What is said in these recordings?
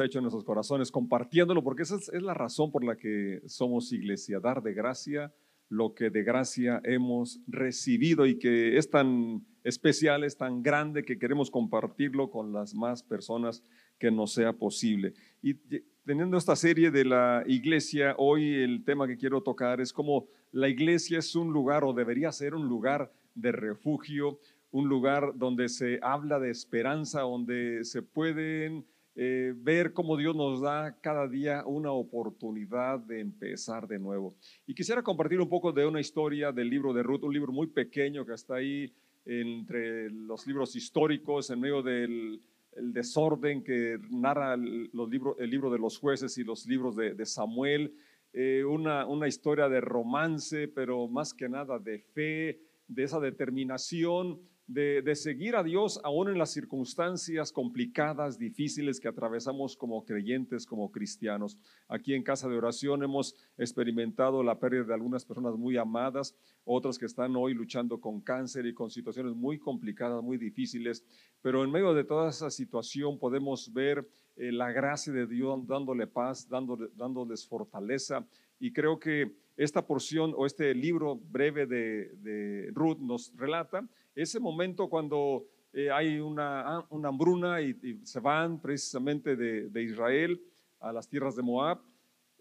ha hecho en nuestros corazones, compartiéndolo, porque esa es, la razón por la que somos iglesia, dar de gracia lo que de gracia hemos recibido y que es tan especial, es tan grande que queremos compartirlo con las más personas que nos sea posible. Y teniendo esta serie de la iglesia, hoy el tema que quiero tocar es cómo la iglesia es un lugar o debería ser un lugar de refugio, un lugar donde se habla de esperanza, donde se pueden eh, ver cómo Dios nos da cada día una oportunidad de empezar de nuevo. Y quisiera compartir un poco de una historia del libro de Ruth, un libro muy pequeño que está ahí entre los libros históricos, en medio del desorden que narra los libros, el libro de los jueces y los libros de, Samuel, eh, una, una historia de romance, pero más que nada de fe, de esa determinación de, seguir a Dios aún en las circunstancias complicadas, difíciles que atravesamos como creyentes, como cristianos. Aquí en Casa de Oración hemos experimentado la pérdida de algunas personas muy amadas, otras que están hoy luchando con cáncer y con situaciones muy complicadas, muy difíciles, pero en medio de toda esa situación podemos ver eh, la gracia de Dios dándole paz, dándole, dándoles fortaleza y creo que esta porción o este libro breve de, de Ruth nos relata ese momento cuando eh, hay una, ah, una hambruna y, se van precisamente de, Israel a las tierras de Moab.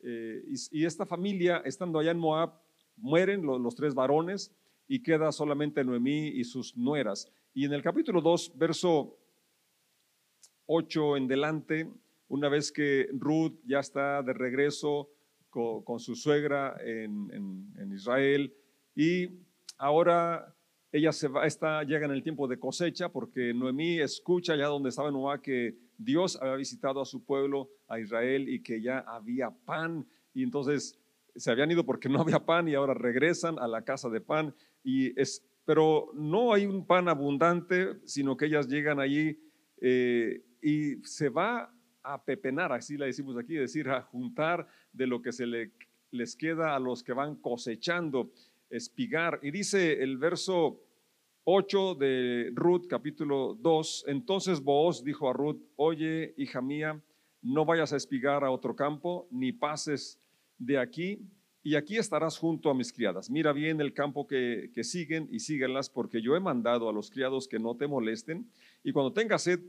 Eh, y, esta familia, estando allá en Moab, mueren los, tres varones y queda solamente Noemí y sus nueras. Y en el capítulo 2, verso 8 en delante, una vez que Ruth ya está de regreso con, su suegra en Israel y ahora ella se va, está, llega en el tiempo de cosecha porque Noemí escucha allá donde estaba Noah que Dios había visitado a su pueblo, a Israel, y que ya había pan. Y entonces se habían ido porque no había pan y ahora regresan a la casa de pan. Y es, pero no hay un pan abundante, sino que ellas llegan allí eh, y se va a pepenar, así la decimos aquí, es decir, a juntar de lo que se le, les queda a los que van cosechando espigar. Y dice el verso 8 de Ruth, capítulo 2, entonces Booz dijo a Ruth, oye, hija mía, no vayas a espigar a otro campo, ni pases de aquí, y aquí estarás junto a mis criadas. Mira bien el campo que, que siguen y síguenlas, porque yo he mandado a los criados que no te molesten, y cuando tengas sed,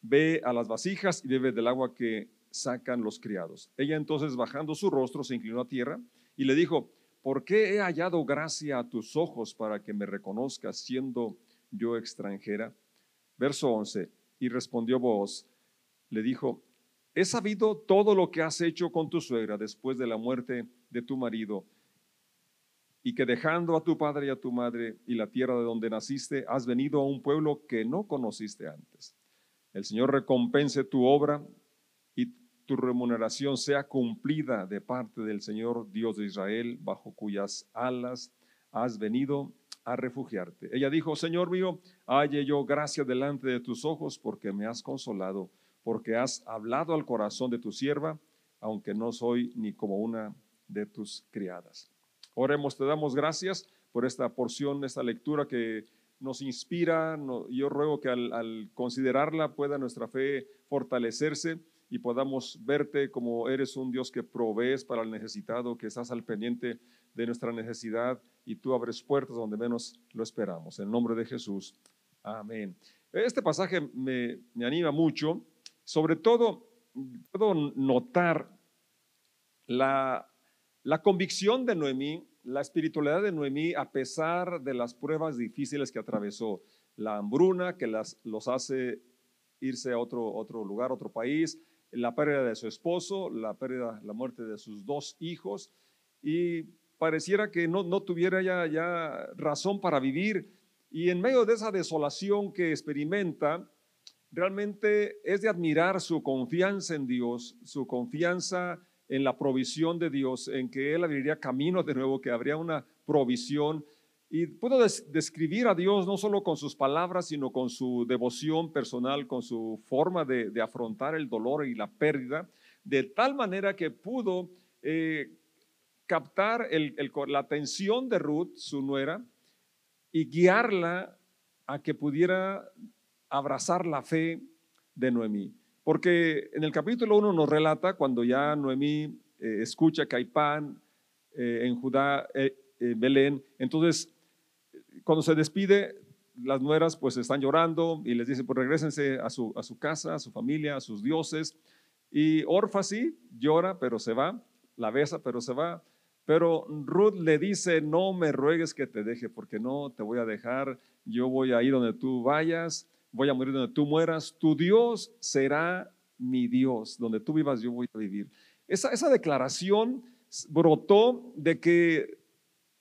ve a las vasijas y bebe del agua que sacan los criados. Ella entonces, bajando su rostro, se inclinó a tierra y le dijo, ¿por qué he hallado gracia a tus ojos para que me reconozcas siendo yo extranjera? Verso 11, y respondió vos, le dijo, he sabido todo lo que has hecho con tu suegra después de la muerte de tu marido, y que dejando a tu padre y a tu madre y la tierra de donde naciste, has venido a un pueblo que no conociste antes. El Señor recompense tu obra tu remuneración sea cumplida de parte del Señor Dios de Israel, bajo cuyas alas has venido a refugiarte. Ella dijo, Señor mío, halle yo gracia delante de tus ojos porque me has consolado, porque has hablado al corazón de tu sierva, aunque no soy ni como una de tus criadas. Oremos, te damos gracias por esta porción, esta lectura que nos inspira. yo ruego que al, al considerarla pueda nuestra fe fortalecerse y podamos verte como eres un Dios que provees para el necesitado, que estás al pendiente de nuestra necesidad y tú abres puertas donde menos lo esperamos. En nombre de Jesús. Amén. Este pasaje me, me anima mucho. Sobre todo, puedo notar la, la convicción de Noemí, la espiritualidad de Noemí, a pesar de las pruebas difíciles que atravesó, la hambruna que las, los hace irse a otro, otro lugar, otro país, la pérdida de su esposo, la pérdida, la muerte de sus dos hijos y pareciera que no, no tuviera ya, ya razón para vivir. Y en medio de esa desolación que experimenta, realmente es de admirar su confianza en Dios, su confianza en la provisión de Dios, en que Él abriría camino de nuevo, que habría una provisión y puedo describir a Dios no solo con sus palabras, sino con su devoción personal, con su forma de, afrontar el dolor y la pérdida, de tal manera que pudo eh, captar la atención de Ruth, su nuera, y guiarla a que pudiera abrazar la fe de Noemí. Porque en el capítulo 1 nos relata cuando ya Noemí eh, escucha que hay pan eh, en Judá, eh, Belén, entonces cuando se despide, las nueras pues están llorando y les dice, pues regresense a su, a su casa, a su familia, a sus dioses. Y Orfa sí llora, pero se va, la besa, pero se va. Pero Ruth le dice, no me ruegues que te deje, porque no te voy a dejar, yo voy a ir donde tú vayas, voy a morir donde tú mueras, tu Dios será mi Dios, donde tú vivas yo voy a vivir. Esa, esa declaración brotó de que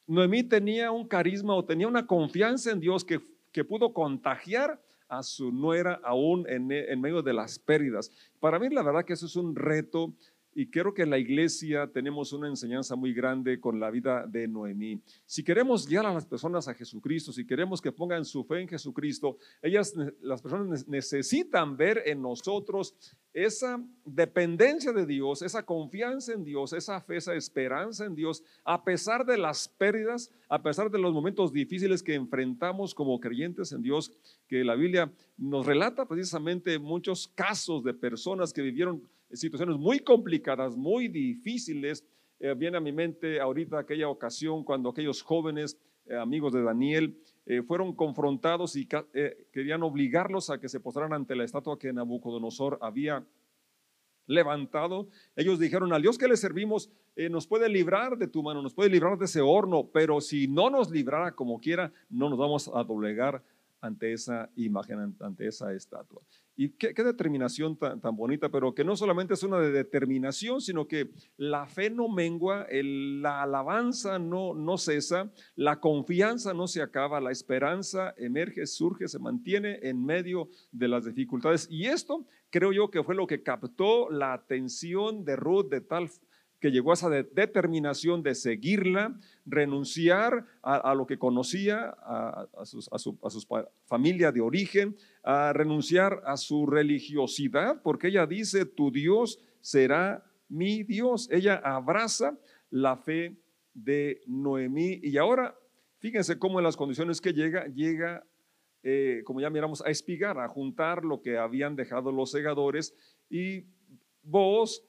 Noemí tenía un carisma o tenía una confianza en Dios que, que pudo contagiar a su nuera aún en, en medio de las pérdidas. Para mí la verdad que eso es un reto y creo que en la iglesia tenemos una enseñanza muy grande con la vida de Noemí. Si queremos guiar a las personas a Jesucristo, si queremos que pongan su fe en Jesucristo, ellas, las personas necesitan ver en nosotros esa dependencia de Dios, esa confianza en Dios, esa fe, esa esperanza en Dios, a pesar de las pérdidas, a pesar de los momentos difíciles que enfrentamos como creyentes en Dios, que la Biblia nos relata precisamente muchos casos de personas que vivieron situaciones muy complicadas, muy difíciles. Eh, viene a mi mente ahorita aquella ocasión cuando aquellos jóvenes eh, amigos de Daniel eh, fueron confrontados y querían obligarlos a que se postraran ante la estatua que Nabucodonosor había levantado. Ellos dijeron, al Dios que le servimos nos puede librar de tu mano, nos puede librar de ese horno, pero si no nos librara como quiera, no nos vamos a doblegar ante esa imagen, ante esa estatua. Y qué, determinación tan, bonita, pero que no solamente es una de determinación, sino que la fe no mengua, la alabanza no, no cesa, la confianza no se acaba, la esperanza emerge, surge, se mantiene en medio de las dificultades. Y esto creo yo que fue lo que captó la atención de Ruth de tal que llegó a esa determinación de seguirla, renunciar a, lo que conocía, a, su, familia de origen, a renunciar a su religiosidad, porque ella dice, tu Dios será mi Dios. Ella abraza la fe de Noemí y ahora, fíjense cómo en las condiciones que llega, llega, eh, como ya miramos, a espigar, a juntar lo que habían dejado los segadores y vos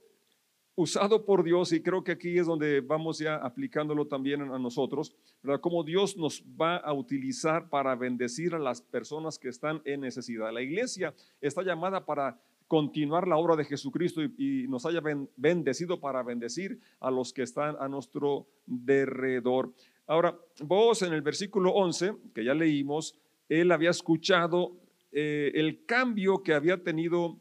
usado por Dios, y creo que aquí es donde vamos ya aplicándolo también a nosotros, ¿verdad? Cómo Dios nos va a utilizar para bendecir a las personas que están en necesidad. La iglesia está llamada para continuar la obra de Jesucristo y, nos haya bendecido para bendecir a los que están a nuestro derredor. Ahora, vos en el versículo 11, que ya leímos, él había escuchado eh, el cambio que había tenido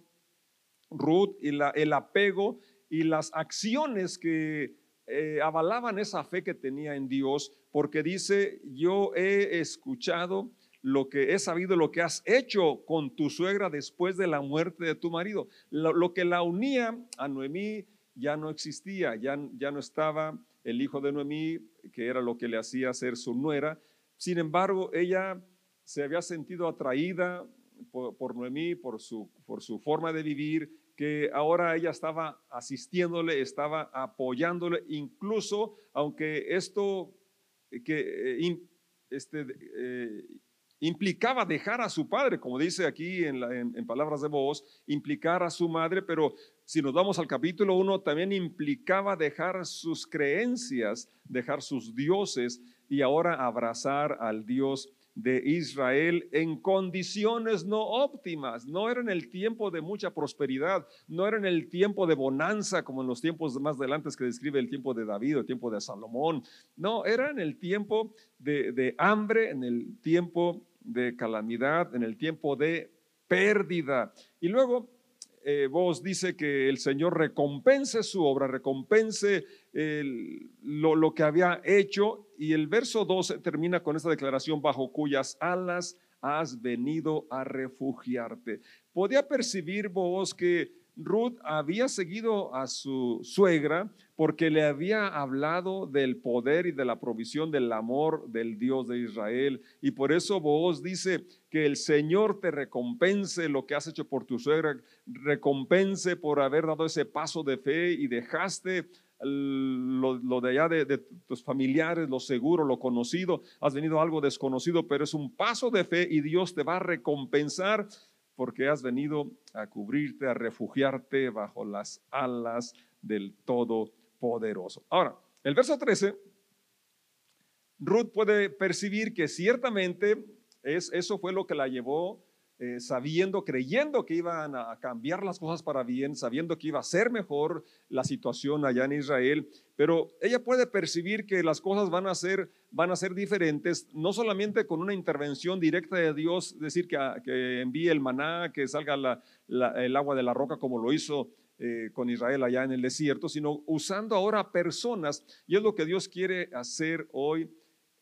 Ruth y el apego y las acciones que eh, avalaban esa fe que tenía en Dios, porque dice, yo he escuchado lo que he sabido, lo que has hecho con tu suegra después de la muerte de tu marido. Lo, que la unía a Noemí ya no existía, ya, ya no estaba el hijo de Noemí, que era lo que le hacía ser su nuera. Sin embargo, ella se había sentido atraída por, por Noemí, por su, por su forma de vivir, que ahora ella estaba asistiéndole, estaba apoyándole, incluso aunque esto eh, que eh, este, eh, implicaba dejar a su padre, como dice aquí en, palabras de voz, implicar a su madre, pero si nos vamos al capítulo 1, también implicaba dejar sus creencias, dejar sus dioses y ahora abrazar al Dios de Israel en condiciones no óptimas. No era en el tiempo de mucha prosperidad, no era en el tiempo de bonanza como en los tiempos más adelante que describe el tiempo de David el tiempo de Salomón. No, era en el tiempo de, de hambre, en el tiempo de calamidad, en el tiempo de pérdida. Y luego eh, vos dice que el Señor recompense su obra, recompense lo, que había hecho. Y el verso 12 termina con esta declaración, bajo cuyas alas has venido a refugiarte. Podía percibir vos que Ruth había seguido a su suegra porque le había hablado del poder y de la provisión del amor del Dios de Israel. Y por eso vos dice que el Señor te recompense lo que has hecho por tu suegra, recompense por haber dado ese paso de fe y dejaste lo, de allá de, de, tus familiares, lo seguro, lo conocido, has venido algo desconocido, pero es un paso de fe y Dios te va a recompensar porque has venido a cubrirte, a refugiarte bajo las alas del Todopoderoso. Ahora, el verso 13, Ruth puede percibir que ciertamente es, eso fue lo que la llevó eh, sabiendo, creyendo que iban a cambiar las cosas para bien, sabiendo que iba a ser mejor la situación allá en Israel, pero ella puede percibir que las cosas van a ser, van a ser diferentes, no solamente con una intervención directa de Dios, decir que, que envíe el maná, que salga el agua de la roca como lo hizo eh, con Israel allá en el desierto, sino usando ahora personas, y es lo que Dios quiere hacer hoy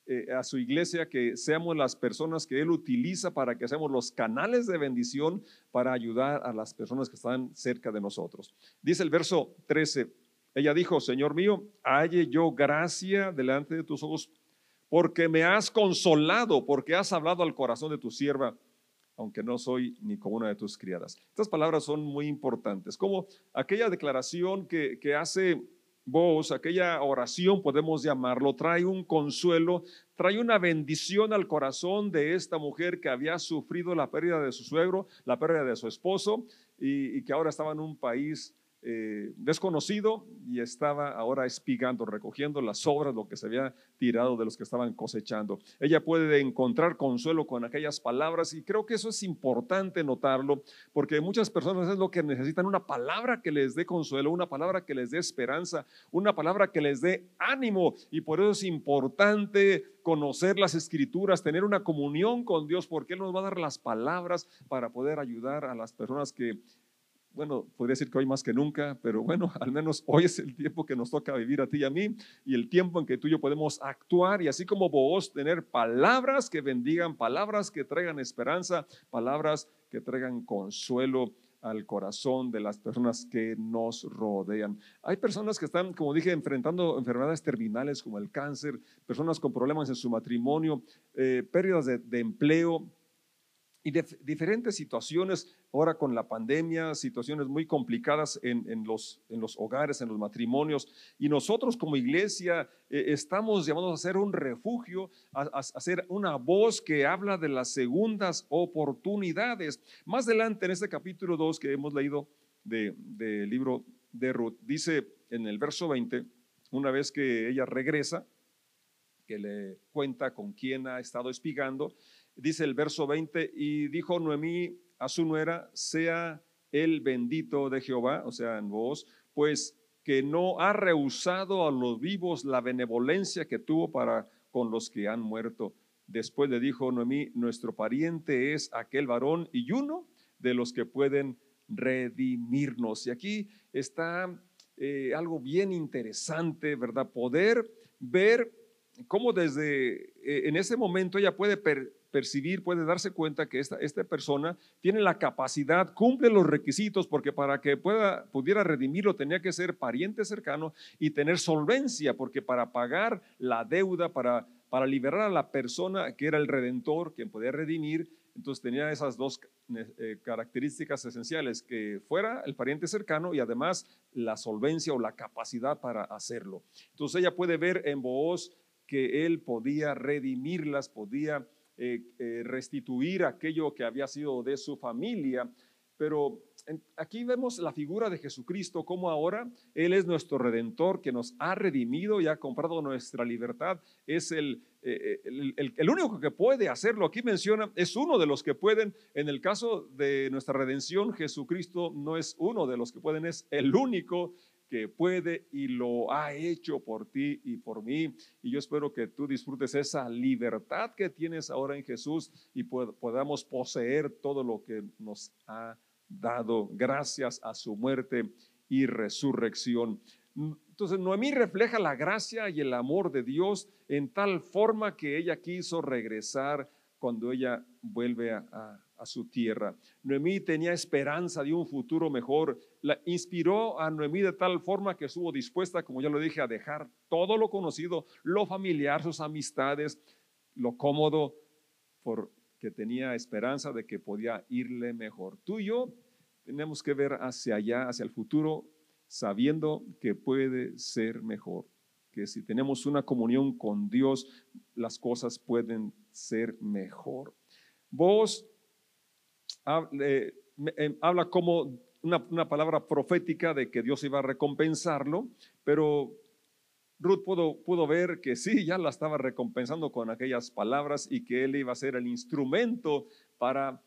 eh, a su iglesia, que seamos las personas que Él utiliza para que seamos los canales de bendición para ayudar a las personas que están cerca de nosotros. Dice el verso 13, ella dijo, Señor mío, halle yo gracia delante de tus ojos, porque me has consolado, porque has hablado al corazón de tu sierva, aunque no soy ni como una de tus criadas. Estas palabras son muy importantes, como aquella declaración que, que hace voz, aquella oración, podemos llamarlo, trae un consuelo, trae una bendición al corazón de esta mujer que había sufrido la pérdida de su suegro, la pérdida de su esposo y, y que ahora estaba en un país eh, desconocido y estaba ahora espigando, recogiendo las sobras, lo que se había tirado de los que estaban cosechando. Ella puede encontrar consuelo con aquellas palabras y creo que eso es importante notarlo porque muchas personas es lo que necesitan, una palabra que les dé consuelo, una palabra que les dé esperanza, una palabra que les dé ánimo y por eso es importante conocer las escrituras, tener una comunión con Dios porque Él nos va a dar las palabras para poder ayudar a las personas que bueno, podría decir que hoy más que nunca, pero bueno, al menos hoy es el tiempo que nos toca vivir a ti y a mí y el tiempo en que tú y yo podemos actuar y así como vos tener palabras que bendigan, palabras que traigan esperanza, palabras que traigan consuelo al corazón de las personas que nos rodean. Hay personas que están, como dije, enfrentando enfermedades terminales como el cáncer, personas con problemas en su matrimonio, eh, pérdidas de empleo, y de, diferentes situaciones, ahora con la pandemia, situaciones muy complicadas en, en, los, en los hogares, en los matrimonios. Y nosotros como iglesia eh, estamos llamados a ser un refugio, a, a, ser una voz que habla de las segundas oportunidades. Más adelante en este capítulo 2 que hemos leído del de libro de Ruth, dice en el verso 20, una vez que ella regresa, que le cuenta con quién ha estado espigando, dice el verso 20, y dijo Noemí a su nuera, sea el bendito de Jehová, o sea, en vos, pues que no ha rehusado a los vivos la benevolencia que tuvo para con los que han muerto. Después le dijo Noemí, nuestro pariente es aquel varón y uno de los que pueden redimirnos. Y aquí está eh, algo bien interesante, ¿verdad? Poder ver cómo desde eh, en ese momento ella puede percibir, puede darse cuenta que esta, esta persona tiene la capacidad, cumple los requisitos, porque para que pueda, pudiera redimirlo tenía que ser pariente cercano y tener solvencia, porque para pagar la deuda, para, para liberar a la persona que era el redentor, quien podía redimir, entonces tenía esas dos eh, características esenciales, que fuera el pariente cercano y además la solvencia o la capacidad para hacerlo. Entonces ella puede ver en Booz que él podía redimirlas, podía eh, eh, restituir aquello que había sido de su familia. Pero aquí vemos la figura de Jesucristo, como ahora Él es nuestro redentor que nos ha redimido y ha comprado nuestra libertad. Es el, eh, el, el, único que puede hacerlo. Aquí menciona, es uno de los que pueden. En el caso de nuestra redención, Jesucristo no es uno de los que pueden, es el único puede y lo ha hecho por ti y por mí. Y yo espero que tú disfrutes esa libertad que tienes ahora en Jesús y podamos poseer todo lo que nos ha dado gracias a su muerte y resurrección. Entonces, Noemí refleja la gracia y el amor de Dios en tal forma que ella quiso regresar cuando ella vuelve a, a su tierra. Noemí tenía esperanza de un futuro mejor. La inspiró a Noemí de tal forma que estuvo dispuesta, como ya lo dije, a dejar todo lo conocido, lo familiar, sus amistades, lo cómodo, porque tenía esperanza de que podía irle mejor. Tú y yo tenemos que ver hacia allá, hacia el futuro, sabiendo que puede ser mejor. Que si tenemos una comunión con Dios, las cosas pueden ser mejor. Vos habla como una, palabra profética de que Dios iba a recompensarlo, pero Ruth pudo, pudo, ver que sí, ya la estaba recompensando con aquellas palabras y que él iba a ser el instrumento para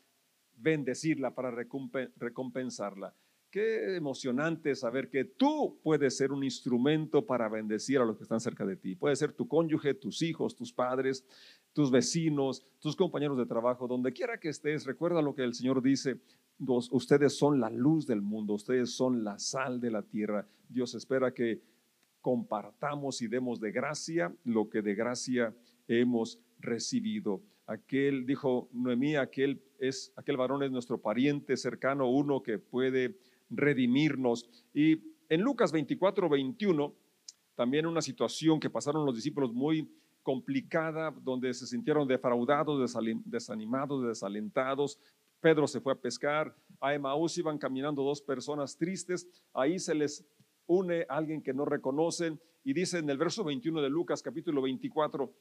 bendecirla, para recompensarla. Qué emocionante saber que tú puedes ser un instrumento para bendecir a los que están cerca de ti. Puede ser tu cónyuge, tus hijos, tus padres, tus vecinos, tus compañeros de trabajo, donde quiera que estés. Recuerda lo que el Señor dice. ustedes son la luz del mundo, ustedes son la sal de la tierra. Dios espera que compartamos y demos de gracia lo que de gracia hemos recibido. Aquel, dijo Noemí, aquel es, aquel varón es nuestro pariente cercano, uno que puede redimirnos. Y en Lucas 24, 21, también una situación que pasaron los discípulos muy complicada, donde se sintieron defraudados, desanimados, desalentados. Pedro se fue a pescar, a Emaús iban caminando dos personas tristes, ahí se les une alguien que no reconocen y dice en el verso 21 de Lucas capítulo 24,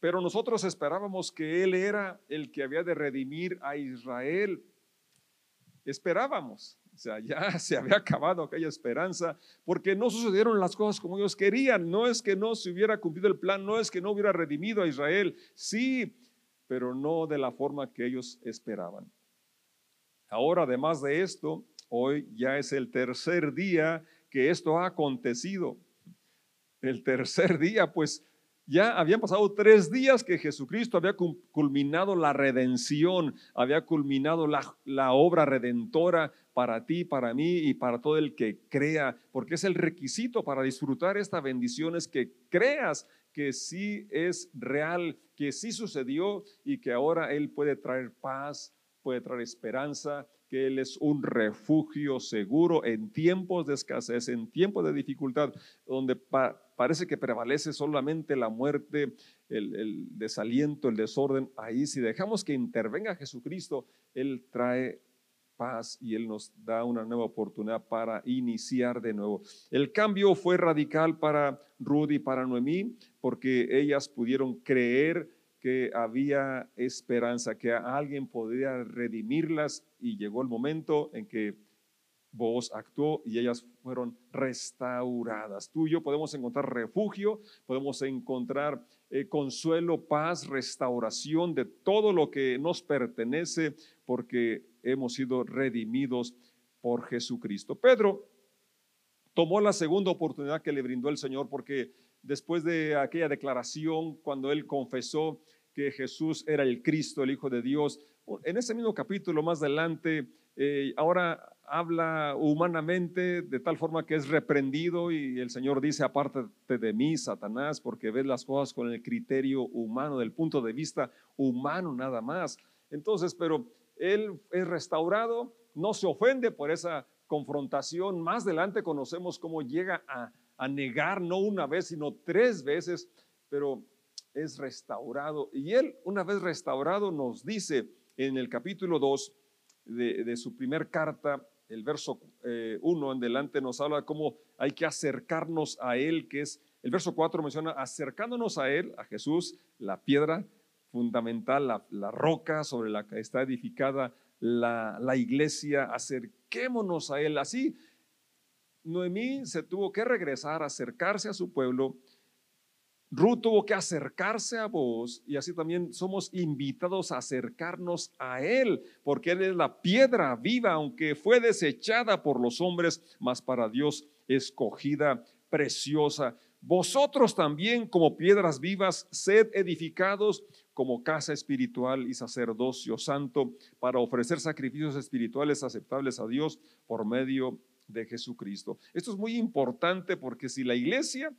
pero nosotros esperábamos que Él era el que había de redimir a Israel. Esperábamos, o sea, ya se había acabado aquella esperanza porque no sucedieron las cosas como ellos querían. No es que no se hubiera cumplido el plan, no es que no hubiera redimido a Israel, sí, pero no de la forma que ellos esperaban. Ahora, además de esto, hoy ya es el tercer día que esto ha acontecido. El tercer día, pues ya habían pasado tres días que Jesucristo había culminado la redención, había culminado la, la, obra redentora para ti, para mí y para todo el que crea, porque es el requisito para disfrutar esta bendición, es que creas que sí es real, que sí sucedió y que ahora Él puede traer paz, puede traer esperanza, que Él es un refugio seguro en tiempos de escasez, en tiempos de dificultad, donde parece que prevalece solamente la muerte, el, desaliento, el desorden. Ahí si dejamos que intervenga Jesucristo, Él trae paz y Él nos da una nueva oportunidad para iniciar de nuevo. El cambio fue radical para Rudy y para Noemí porque ellas pudieron creer que había esperanza, que alguien podría redimirlas y llegó el momento en que vos actuó y ellas fueron restauradas. Tú y yo podemos encontrar refugio, podemos encontrar eh, consuelo, paz, restauración de todo lo que nos pertenece porque hemos sido redimidos por Jesucristo. Pedro tomó la segunda oportunidad que le brindó el Señor porque después de aquella declaración, cuando él confesó que Jesús era el Cristo, el Hijo de Dios. En ese mismo capítulo, más adelante, eh, ahora habla humanamente de tal forma que es reprendido y el Señor dice, apártate de mí, Satanás, porque ves las cosas con el criterio humano, del punto de vista humano nada más. Entonces, pero él es restaurado, no se ofende por esa confrontación. Más adelante conocemos cómo llega a, a negar no una vez, sino tres veces, pero es restaurado. Y él, una vez restaurado, nos dice en el capítulo 2 de, su primer carta, el verso 1 eh, en delante nos habla cómo hay que acercarnos a él, que es, el verso 4 menciona, acercándonos a él, a Jesús, la piedra fundamental, la, roca sobre la que está edificada la, la iglesia, acerquémonos a él. Así, Noemí se tuvo que regresar, acercarse a su pueblo, Ruth tuvo que acercarse a vos y así también somos invitados a acercarnos a Él, porque Él es la piedra viva, aunque fue desechada por los hombres, mas para Dios escogida, preciosa. Vosotros también como piedras vivas, sed edificados como casa espiritual y sacerdocio santo para ofrecer sacrificios espirituales aceptables a Dios por medio de Jesucristo. Esto es muy importante porque si la iglesia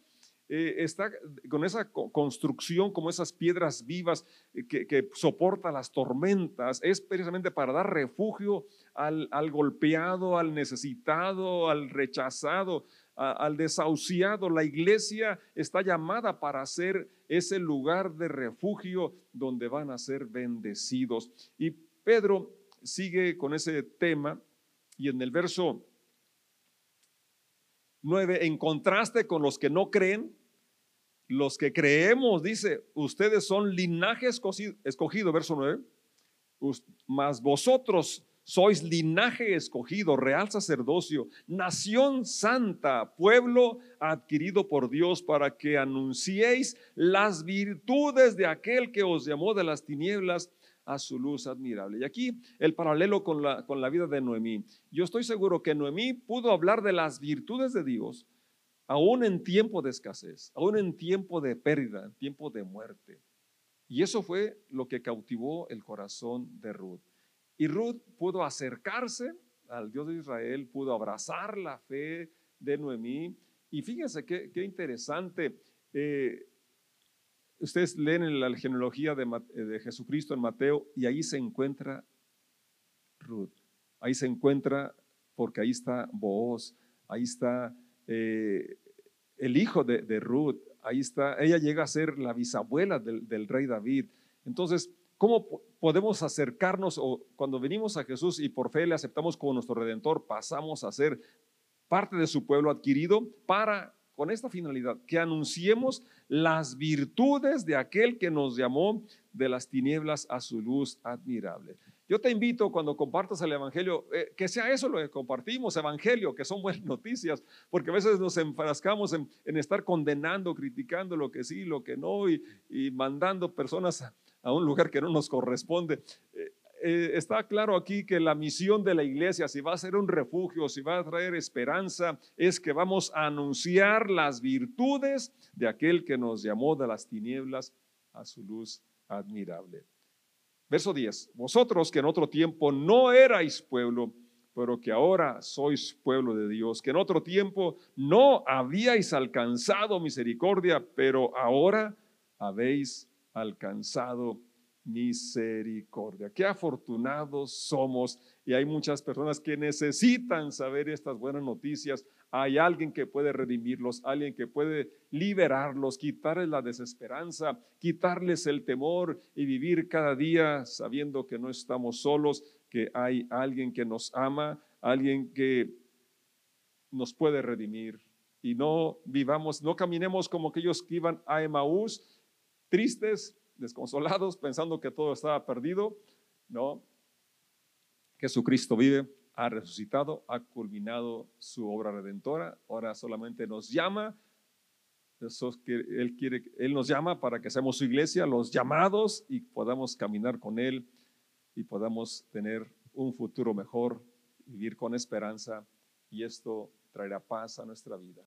eh, está con esa construcción como esas piedras vivas eh, que, soporta las tormentas, es precisamente para dar refugio al, golpeado, al necesitado, al rechazado, al desahuciado. La iglesia está llamada para ser ese lugar de refugio donde van a ser bendecidos. Y Pedro sigue con ese tema y en el verso 9, en contraste con los que no creen, los que creemos, dice, ustedes son linaje escogido, verso 9, mas vosotros sois linaje escogido, real sacerdocio, nación santa, pueblo adquirido por Dios para que anunciéis las virtudes de aquel que os llamó de las tinieblas a su luz admirable. Y aquí el paralelo con la, con la vida de Noemí. Yo estoy seguro que Noemí pudo hablar de las virtudes de Dios aún en tiempo de escasez, aún en tiempo de pérdida, en tiempo de muerte. Y eso fue lo que cautivó el corazón de Ruth. Y Ruth pudo acercarse al Dios de Israel, pudo abrazar la fe de Noemí. Y fíjense qué, interesante. Eh, ustedes leen la genealogía de, de, Jesucristo en Mateo y ahí se encuentra Ruth. Ahí se encuentra, porque ahí está Booz, ahí está eh, el hijo de, Ruth, ahí está, ella llega a ser la bisabuela del, del rey David. Entonces, ¿Cómo podemos acercarnos o cuando venimos a Jesús y por fe le aceptamos como nuestro redentor, pasamos a ser parte de su pueblo adquirido para, con esta finalidad, que anunciemos las virtudes de aquel que nos llamó de las tinieblas a su luz admirable? Yo te invito cuando compartas el Evangelio, eh, que sea eso lo que compartimos, Evangelio, que son buenas noticias, porque a veces nos enfrascamos en, estar condenando, criticando lo que sí, lo que no, y, y mandando personas a un lugar que no nos corresponde. Eh, eh, está claro aquí que la misión de la iglesia, si va a ser un refugio, si va a traer esperanza, es que vamos a anunciar las virtudes de aquel que nos llamó de las tinieblas a su luz admirable. Verso 10. Vosotros que en otro tiempo no erais pueblo, pero que ahora sois pueblo de Dios, que en otro tiempo no habíais alcanzado misericordia, pero ahora habéis alcanzado misericordia. Qué afortunados somos y hay muchas personas que necesitan saber estas buenas noticias. Hay alguien que puede redimirlos, alguien que puede liberarlos, quitarles la desesperanza, quitarles el temor y vivir cada día sabiendo que no estamos solos, que hay alguien que nos ama, alguien que nos puede redimir. Y no vivamos, no caminemos como aquellos que iban a Emaús, tristes, desconsolados, pensando que todo estaba perdido. No, Jesucristo vive, ha resucitado, ha culminado su obra redentora. Ahora solamente nos llama. él, quiere, él nos llama para que seamos su iglesia, los llamados, y podamos caminar con Él y podamos tener un futuro mejor, vivir con esperanza, y esto traerá paz a nuestra vida.